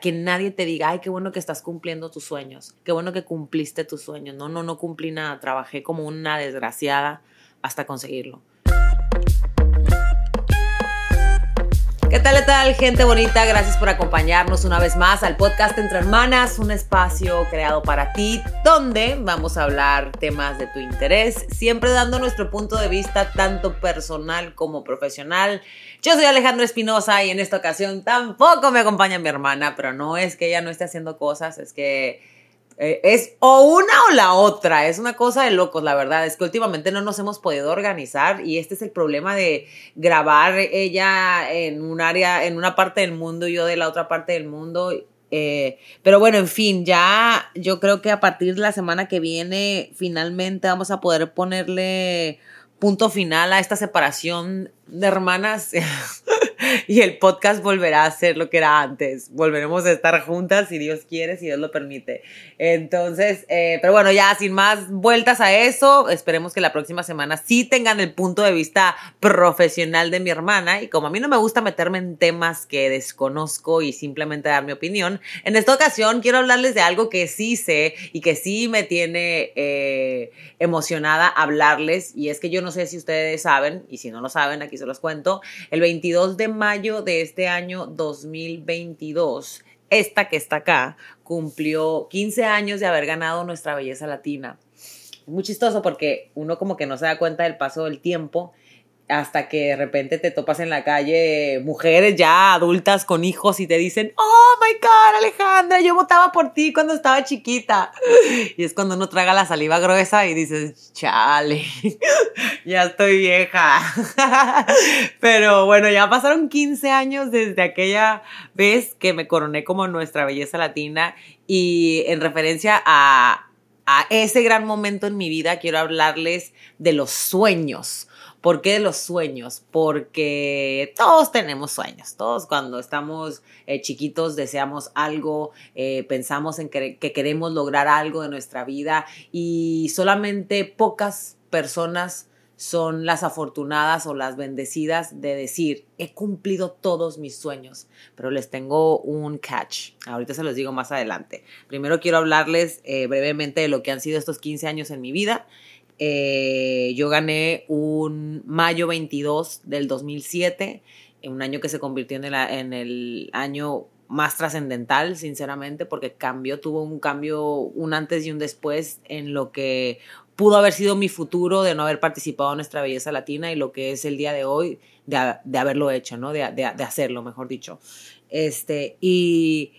que nadie te diga, ay, qué bueno que estás cumpliendo tus sueños, qué bueno que cumpliste tus sueños. No, no, no cumplí nada, trabajé como una desgraciada hasta conseguirlo. ¿Qué tal, qué tal, gente bonita? Gracias por acompañarnos una vez más al podcast Entre Hermanas, un espacio creado para ti, donde vamos a hablar temas de tu interés, siempre dando nuestro punto de vista tanto personal como profesional. Yo soy Alejandra Espinosa y en esta ocasión tampoco me acompaña mi hermana, pero no es que ella no esté haciendo cosas, es que eh, es o una o la otra, es una cosa de locos, la verdad, es que últimamente no nos hemos podido organizar y este es el problema de grabar ella en un área, en una parte del mundo y yo de la otra parte del mundo. Eh, pero bueno, en fin, ya yo creo que a partir de la semana que viene finalmente vamos a poder ponerle punto final a esta separación de hermanas y el podcast volverá a ser lo que era antes. Volveremos a estar juntas si Dios quiere, si Dios lo permite. Entonces, eh, pero bueno, ya sin más vueltas a eso, esperemos que la próxima semana sí tengan el punto de vista profesional de mi hermana. Y como a mí no me gusta meterme en temas que desconozco y simplemente dar mi opinión, en esta ocasión quiero hablarles de algo que sí sé y que sí me tiene eh, emocionada hablarles. Y es que yo no sé si ustedes saben, y si no lo saben, aquí se los cuento, el 22 de mayo de este año 2022, esta que está acá cumplió 15 años de haber ganado nuestra belleza latina. muy chistoso porque uno como que no se da cuenta del paso del tiempo hasta que de repente te topas en la calle mujeres ya adultas con hijos y te dicen, oh my God, Alejandra, yo votaba por ti cuando estaba chiquita. Y es cuando uno traga la saliva gruesa y dices, chale, ya estoy vieja. Pero bueno, ya pasaron 15 años desde aquella vez que me coroné como nuestra belleza latina y en referencia a, a ese gran momento en mi vida quiero hablarles de los sueños ¿Por qué los sueños? Porque todos tenemos sueños, todos cuando estamos eh, chiquitos deseamos algo, eh, pensamos en que, que queremos lograr algo de nuestra vida y solamente pocas personas son las afortunadas o las bendecidas de decir, he cumplido todos mis sueños, pero les tengo un catch. Ahorita se los digo más adelante. Primero quiero hablarles eh, brevemente de lo que han sido estos 15 años en mi vida eh, yo gané un mayo 22 del 2007, un año que se convirtió en el, en el año más trascendental, sinceramente, porque cambió, tuvo un cambio, un antes y un después en lo que pudo haber sido mi futuro de no haber participado en nuestra belleza latina y lo que es el día de hoy de, de haberlo hecho, ¿no? De, de, de hacerlo, mejor dicho. Este, y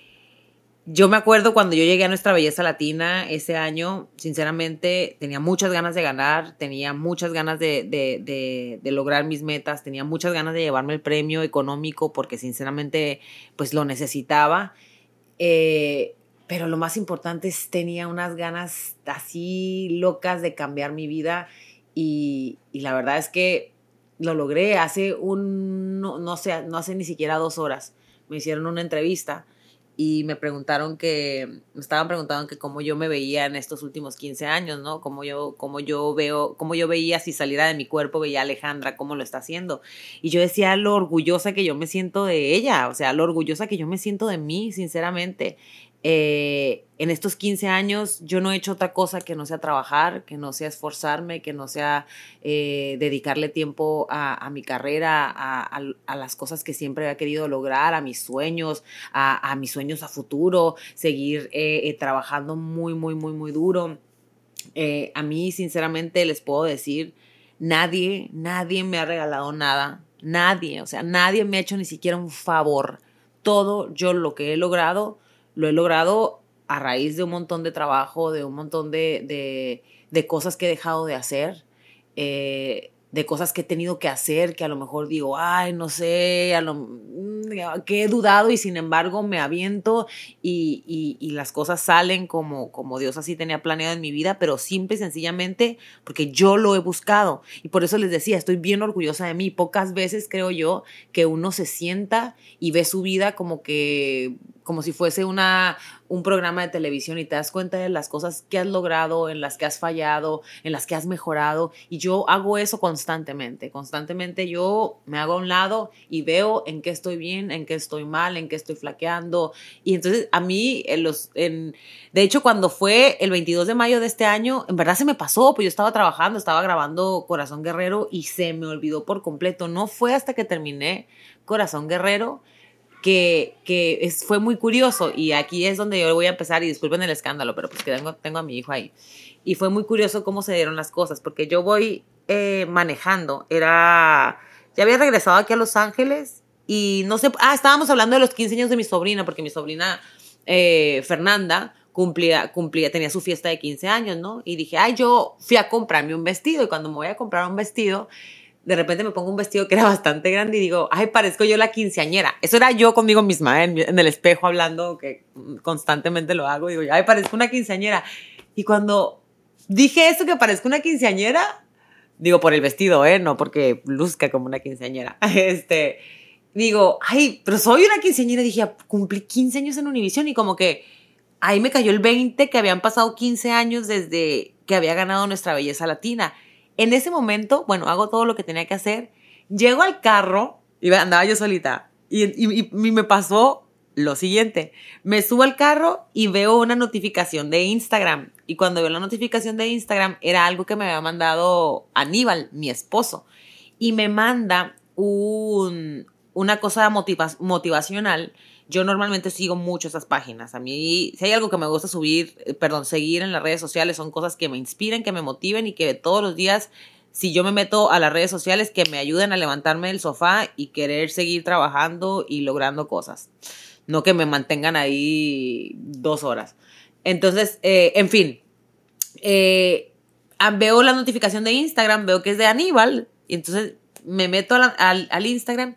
yo me acuerdo cuando yo llegué a nuestra belleza latina ese año, sinceramente tenía muchas ganas de ganar, tenía muchas ganas de, de, de, lograr mis metas, tenía muchas ganas de llevarme el premio económico porque sinceramente pues lo necesitaba. Eh, pero lo más importante es tenía unas ganas así locas de cambiar mi vida y, y la verdad es que lo logré hace un, no, no sé, no hace ni siquiera dos horas. Me hicieron una entrevista y me preguntaron que, me estaban preguntando que cómo yo me veía en estos últimos 15 años, ¿no? Cómo yo, cómo yo veo, cómo yo veía si saliera de mi cuerpo, veía a Alejandra cómo lo está haciendo. Y yo decía lo orgullosa que yo me siento de ella, o sea, lo orgullosa que yo me siento de mí, sinceramente. Eh, en estos 15 años yo no he hecho otra cosa que no sea trabajar, que no sea esforzarme, que no sea eh, dedicarle tiempo a, mi carrera, a, las cosas que siempre he querido lograr, a mis sueños, a, mis sueños a futuro, seguir eh, trabajando muy, muy, muy, muy duro. a mí, sinceramente, les puedo decir, nadie, nadie me ha regalado nada, nadie, o sea, nadie me ha hecho ni siquiera un favor. Todo yo lo que he logrado lo he logrado a raíz de un montón de trabajo, de un montón de, de, cosas que he dejado de hacer, eh, de cosas que he tenido que hacer, que a lo mejor digo, ay, no sé, a lo, que he dudado y sin embargo me aviento y, y, las cosas salen como, como Dios así tenía planeado en mi vida, pero simple y sencillamente porque yo lo he buscado. Y por eso les decía, estoy bien orgullosa de mí. Pocas veces creo yo que uno se sienta y ve su vida como que como si fuese una, un programa de televisión y te das cuenta de las cosas que has logrado, en las que has fallado, en las que has mejorado. Y yo hago eso constantemente. Constantemente yo me hago a un lado y veo en qué estoy bien, en qué estoy mal, en qué estoy flaqueando. Y entonces a mí, en los, en, de hecho, cuando fue el 22 de mayo de este año, en verdad se me pasó, pues yo estaba trabajando, estaba grabando Corazón Guerrero y se me olvidó por completo. No fue hasta que terminé Corazón Guerrero que, que es, fue muy curioso y aquí es donde yo voy a empezar y disculpen el escándalo, pero pues que tengo, tengo a mi hijo ahí. Y fue muy curioso cómo se dieron las cosas, porque yo voy eh, manejando, era, ya había regresado aquí a Los Ángeles y no sé, ah, estábamos hablando de los 15 años de mi sobrina, porque mi sobrina eh, Fernanda cumplía, cumplía, tenía su fiesta de 15 años, ¿no? Y dije, ay, yo fui a comprarme un vestido y cuando me voy a comprar un vestido, de repente me pongo un vestido que era bastante grande y digo, ay, parezco yo la quinceañera. Eso era yo conmigo misma, ¿eh? en, el espejo hablando, que constantemente lo hago, digo, ay, parezco una quinceañera. Y cuando dije eso que parezco una quinceañera, digo por el vestido, ¿eh? No porque luzca como una quinceañera. Este, digo, ay, pero soy una quinceañera. Dije, cumplí 15 años en Univision y como que ahí me cayó el 20 que habían pasado 15 años desde que había ganado nuestra belleza latina. En ese momento, bueno, hago todo lo que tenía que hacer. Llego al carro y andaba yo solita. Y, me pasó lo siguiente. Me subo al carro y veo una notificación de Instagram. Y cuando veo la notificación de Instagram, era algo que me había mandado Aníbal, mi esposo. Y me manda un, una cosa motivacional yo normalmente sigo mucho esas páginas. A mí, si hay algo que me gusta subir, eh, perdón, seguir en las redes sociales, son cosas que me inspiren, que me motiven y que todos los días, si yo me meto a las redes sociales, que me ayuden a levantarme del sofá y querer seguir trabajando y logrando cosas. No que me mantengan ahí dos horas. Entonces, eh, en fin, eh, veo la notificación de Instagram, veo que es de Aníbal, y entonces me meto al Instagram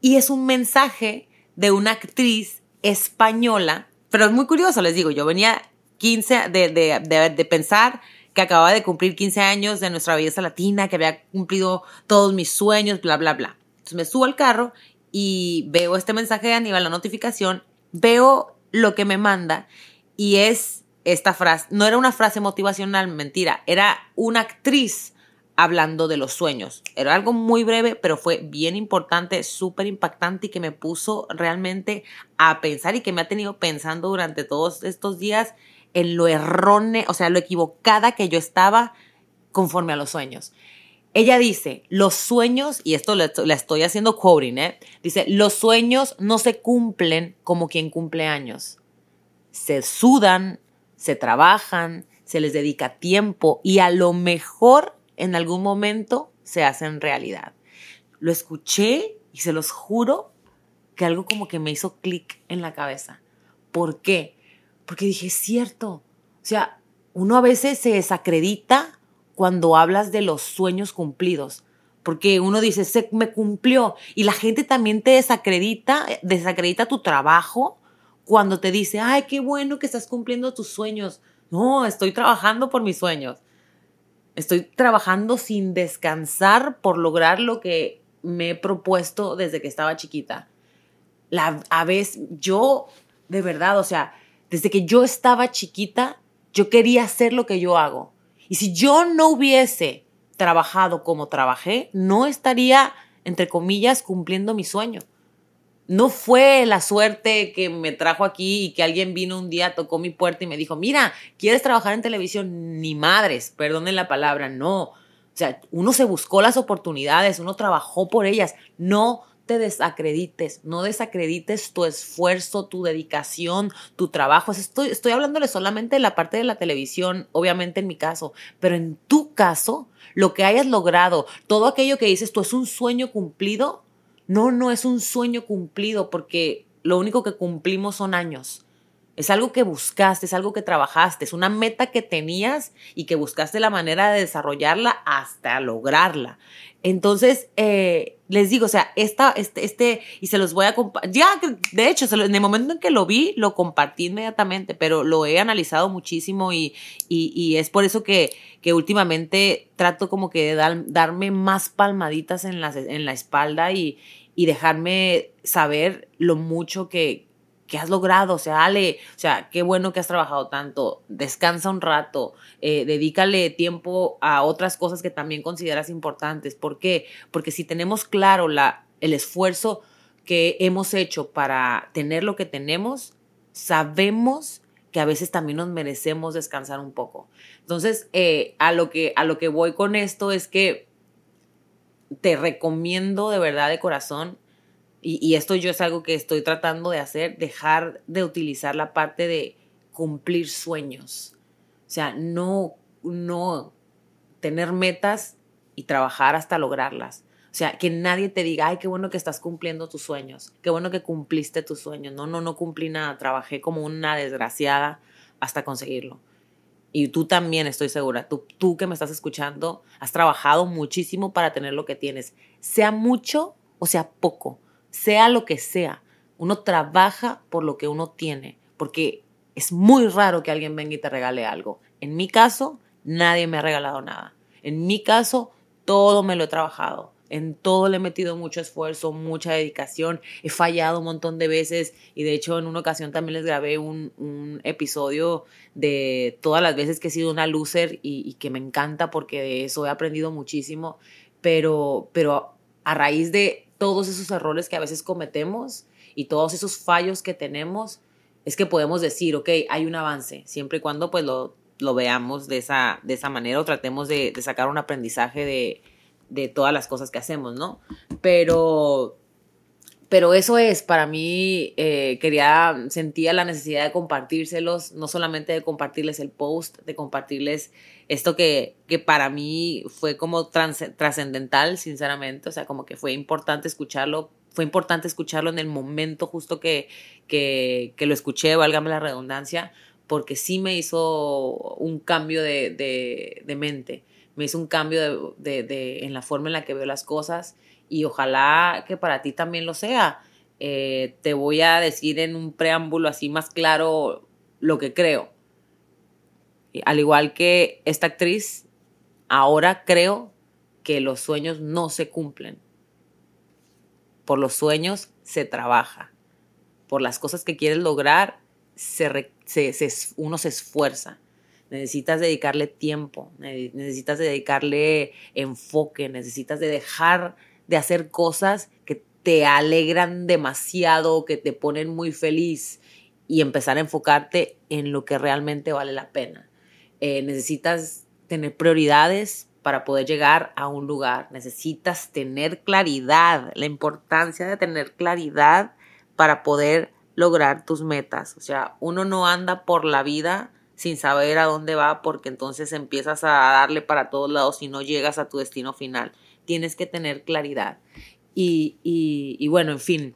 y es un mensaje de una actriz española, pero es muy curioso, les digo, yo venía 15 de, de, de, pensar que acababa de cumplir 15 años de nuestra belleza latina, que había cumplido todos mis sueños, bla, bla, bla. Entonces me subo al carro y veo este mensaje de Aníbal, la notificación, veo lo que me manda y es esta frase, no era una frase motivacional, mentira, era una actriz hablando de los sueños. Era algo muy breve, pero fue bien importante, súper impactante y que me puso realmente a pensar y que me ha tenido pensando durante todos estos días en lo erróneo, o sea, lo equivocada que yo estaba conforme a los sueños. Ella dice, los sueños, y esto le, estoy haciendo quoting, ¿eh? dice, los sueños no se cumplen como quien cumple años. Se sudan, se trabajan, se les dedica tiempo y a lo mejor en algún momento se hacen realidad. Lo escuché y se los juro que algo como que me hizo clic en la cabeza. ¿Por qué? Porque dije, es cierto. O sea, uno a veces se desacredita cuando hablas de los sueños cumplidos. Porque uno dice, se me cumplió. Y la gente también te desacredita, desacredita tu trabajo cuando te dice, ay, qué bueno que estás cumpliendo tus sueños. No, estoy trabajando por mis sueños. Estoy trabajando sin descansar por lograr lo que me he propuesto desde que estaba chiquita. La, a veces, yo, de verdad, o sea, desde que yo estaba chiquita, yo quería hacer lo que yo hago. Y si yo no hubiese trabajado como trabajé, no estaría, entre comillas, cumpliendo mi sueño no fue la suerte que me trajo aquí y que alguien vino un día, tocó mi puerta y me dijo, mira, ¿quieres trabajar en televisión? Ni madres, perdonen la palabra, no. O sea, uno se buscó las oportunidades, uno trabajó por ellas. No te desacredites, no desacredites tu esfuerzo, tu dedicación, tu trabajo. Estoy, estoy hablándole solamente de la parte de la televisión, obviamente en mi caso, pero en tu caso, lo que hayas logrado, todo aquello que dices tú es un sueño cumplido, no, no es un sueño cumplido porque lo único que cumplimos son años. Es algo que buscaste, es algo que trabajaste, es una meta que tenías y que buscaste la manera de desarrollarla hasta lograrla. Entonces, eh, les digo, o sea, esta, este, este, y se los voy a compartir, ya, de hecho, en el momento en que lo vi, lo compartí inmediatamente, pero lo he analizado muchísimo y, y, es por eso que, que últimamente trato como que de darme más palmaditas en la, en la espalda y, y dejarme saber lo mucho que, ¿qué has logrado? O sea, Ale, o sea, qué bueno que has trabajado tanto, descansa un rato, eh, dedícale tiempo a otras cosas que también consideras importantes. ¿Por qué? Porque si tenemos claro la, el esfuerzo que hemos hecho para tener lo que tenemos, sabemos que a veces también nos merecemos descansar un poco. Entonces, eh, a, lo que, a lo que voy con esto es que te recomiendo de verdad de corazón, y, esto yo es algo que estoy tratando de hacer, dejar de utilizar la parte de cumplir sueños. O sea, no, no tener metas y trabajar hasta lograrlas. O sea, que nadie te diga, ay, qué bueno que estás cumpliendo tus sueños, qué bueno que cumpliste tus sueños. No, no, no cumplí nada, trabajé como una desgraciada hasta conseguirlo. Y tú también, estoy segura, tú, tú que me estás escuchando, has trabajado muchísimo para tener lo que tienes, sea mucho o sea poco, sea lo que sea. Uno trabaja por lo que uno tiene, porque es muy raro que alguien venga y te regale algo. En mi caso, nadie me ha regalado nada. En mi caso, todo me lo he trabajado en todo le he metido mucho esfuerzo, mucha dedicación, he fallado un montón de veces y de hecho en una ocasión también les grabé un, episodio de todas las veces que he sido una loser y, que me encanta porque de eso he aprendido muchísimo, pero, pero a raíz de todos esos errores que a veces cometemos y todos esos fallos que tenemos, es que podemos decir, ok, hay un avance, siempre y cuando pues lo, lo veamos de esa, de esa manera o tratemos de sacar un aprendizaje de, de todas las cosas que hacemos, ¿no? Pero, pero eso es, para mí, eh, quería, sentía la necesidad de compartírselos, no solamente de compartirles el post, de compartirles esto que, que para mí fue como trascendental, sinceramente, o sea, como que fue importante escucharlo, fue importante escucharlo en el momento justo que, que, que lo escuché, válgame la redundancia, porque sí me hizo un cambio de, de, de mente me hizo un cambio de, en la forma en la que veo las cosas y ojalá que para ti también lo sea. Eh, te voy a decir en un preámbulo así más claro lo que creo. Al igual que esta actriz, ahora creo que los sueños no se cumplen. Por los sueños se trabaja. Por las cosas que quieres lograr, uno se esfuerza necesitas dedicarle tiempo, necesitas dedicarle enfoque, necesitas de dejar de hacer cosas que te alegran demasiado, que te ponen muy feliz y empezar a enfocarte en lo que realmente vale la pena. Eh, necesitas tener prioridades para poder llegar a un lugar. Necesitas tener claridad, la importancia de tener claridad para poder lograr tus metas. O sea, uno no anda por la vida sin saber a dónde va porque entonces empiezas a darle para todos lados y no llegas a tu destino final. Tienes que tener claridad. Y, y, bueno, en fin,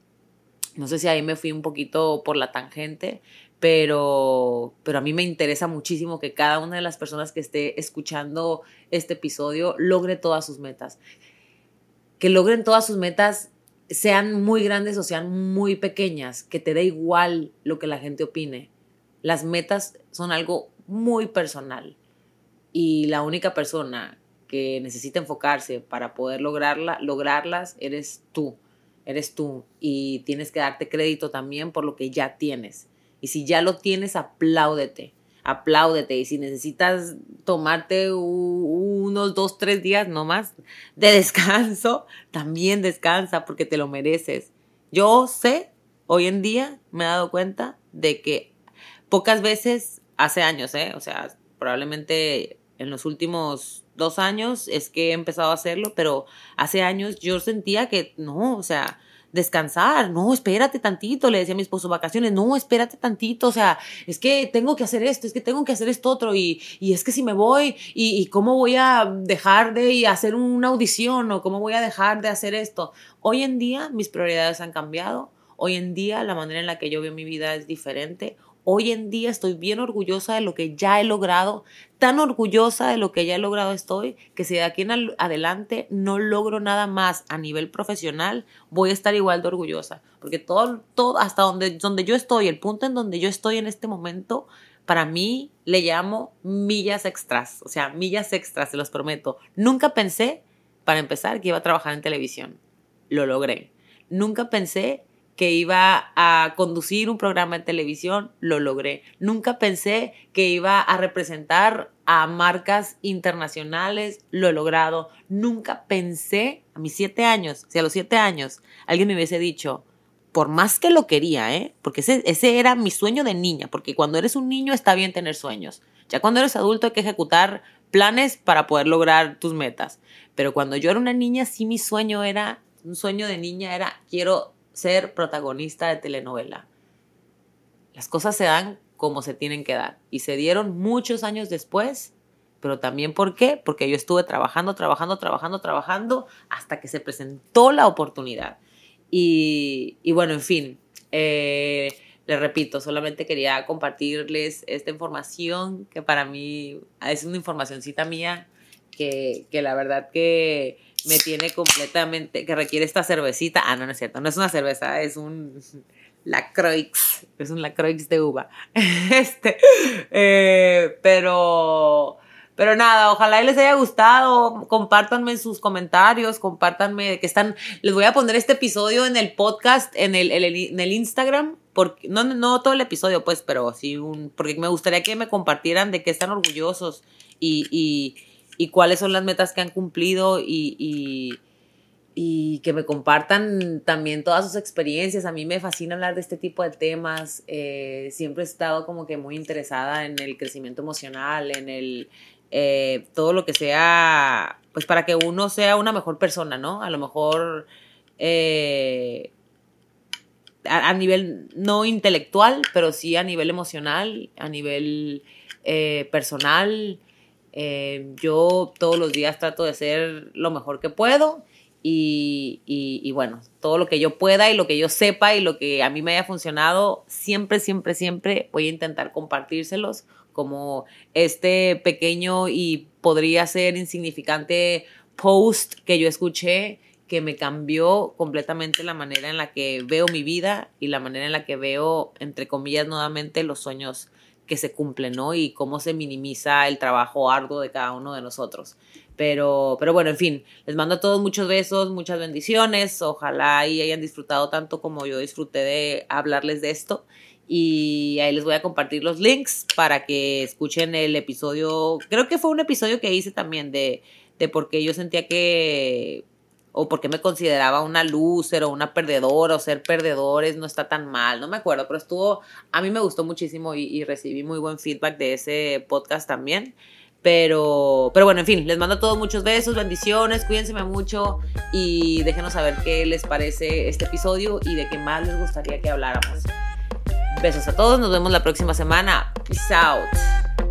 no sé si ahí me fui un poquito por la tangente, pero, pero a mí me interesa muchísimo que cada una de las personas que esté escuchando este episodio logre todas sus metas. Que logren todas sus metas, sean muy grandes o sean muy pequeñas, que te dé igual lo que la gente opine. Las metas son algo muy personal y la única persona que necesita enfocarse para poder lograrla, lograrlas eres tú, eres tú y tienes que darte crédito también por lo que ya tienes. Y si ya lo tienes, apláudete, apláudete. Y si necesitas tomarte unos dos, tres días no más de descanso, también descansa porque te lo mereces. Yo sé, hoy en día me he dado cuenta de que pocas veces, hace años, ¿eh? O sea, probablemente en los últimos dos años es que he empezado a hacerlo, pero hace años yo sentía que no, o sea, descansar, no, espérate tantito, le decía a mi esposo, vacaciones, no, espérate tantito, o sea, es que tengo que hacer esto, es que tengo que hacer esto otro, y, y es que si me voy, y, y, cómo voy a dejar de hacer una audición, o cómo voy a dejar de hacer esto. Hoy en día mis prioridades han cambiado, hoy en día la manera en la que yo veo mi vida es diferente, Hoy en día estoy bien orgullosa de lo que ya he logrado, tan orgullosa de lo que ya he logrado estoy, que si de aquí en adelante no logro nada más a nivel profesional, voy a estar igual de orgullosa. Porque todo, hasta donde, donde yo estoy, el punto en donde yo estoy en este momento, para mí le llamo millas extras, o sea, millas extras, se los prometo. Nunca pensé, para empezar, que iba a trabajar en televisión. Lo logré. Nunca pensé que iba a conducir un programa de televisión, lo logré. Nunca pensé que iba a representar a marcas internacionales, lo he logrado. Nunca pensé, a mis siete años, si a los siete años alguien me hubiese dicho, por más que lo quería, ¿eh? porque ese, ese era mi sueño de niña, porque cuando eres un niño está bien tener sueños. Ya cuando eres adulto hay que ejecutar planes para poder lograr tus metas. Pero cuando yo era una niña, sí mi sueño era, un sueño de niña era, quiero ser protagonista de telenovela. Las cosas se dan como se tienen que dar. Y se dieron muchos años después, pero también ¿por? Porque yo estuve trabajando, trabajando, trabajando, trabajando hasta que se presentó la oportunidad. Y, bueno, en fin, eh, les repito, solamente quería compartirles esta información que para mí es una informacioncita mía que, que la verdad que me tiene completamente, que requiere esta cervecita. Ah, no, no es cierto, no es una cerveza, es un Lacroix, es un Lacroix de uva. Este, eh, pero, pero nada, ojalá les haya gustado. Compártanme en sus comentarios, compártanme que están. Les voy a poner este episodio en el podcast, en el, en el Instagram. Porque, no, no todo el episodio, pues, pero sí un. Porque me gustaría que me compartieran de qué están orgullosos y, y y cuáles son las metas que han cumplido y, y, que me compartan también todas sus experiencias. A mí me fascina hablar de este tipo de temas. Eh, siempre he estado como que muy interesada en el crecimiento emocional, en el eh, todo lo que sea, pues para que uno sea una mejor persona, ¿no? A lo mejor eh, a, nivel no intelectual, pero sí a nivel emocional, a nivel personal. Eh, yo todos los días trato de ser lo mejor que puedo y, y, bueno, todo lo que yo pueda y lo que yo sepa y lo que a mí me haya funcionado, siempre, siempre, siempre voy a intentar compartírselos como este pequeño y podría ser insignificante post que yo escuché que me cambió completamente la manera en la que veo mi vida y la manera en la que veo, entre comillas, nuevamente los sueños que se cumple, ¿no? Y cómo se minimiza el trabajo arduo de cada uno de nosotros. Pero, pero bueno, en fin, les mando a todos muchos besos, muchas bendiciones. Ojalá y hayan disfrutado tanto como yo disfruté de hablarles de esto. Y ahí les voy a compartir los links para que escuchen el episodio. Creo que fue un episodio que hice también de, de por qué yo sentía que o porque me consideraba una loser o una perdedora o ser perdedores no está tan mal, no me acuerdo, pero estuvo, a mí me gustó muchísimo y, recibí muy buen feedback de ese podcast también. Pero, pero bueno, en fin, les mando a todos muchos besos, bendiciones, cuídense mucho y déjenos saber qué les parece este episodio y de qué más les gustaría que habláramos. Besos a todos, nos vemos la próxima semana. Peace out.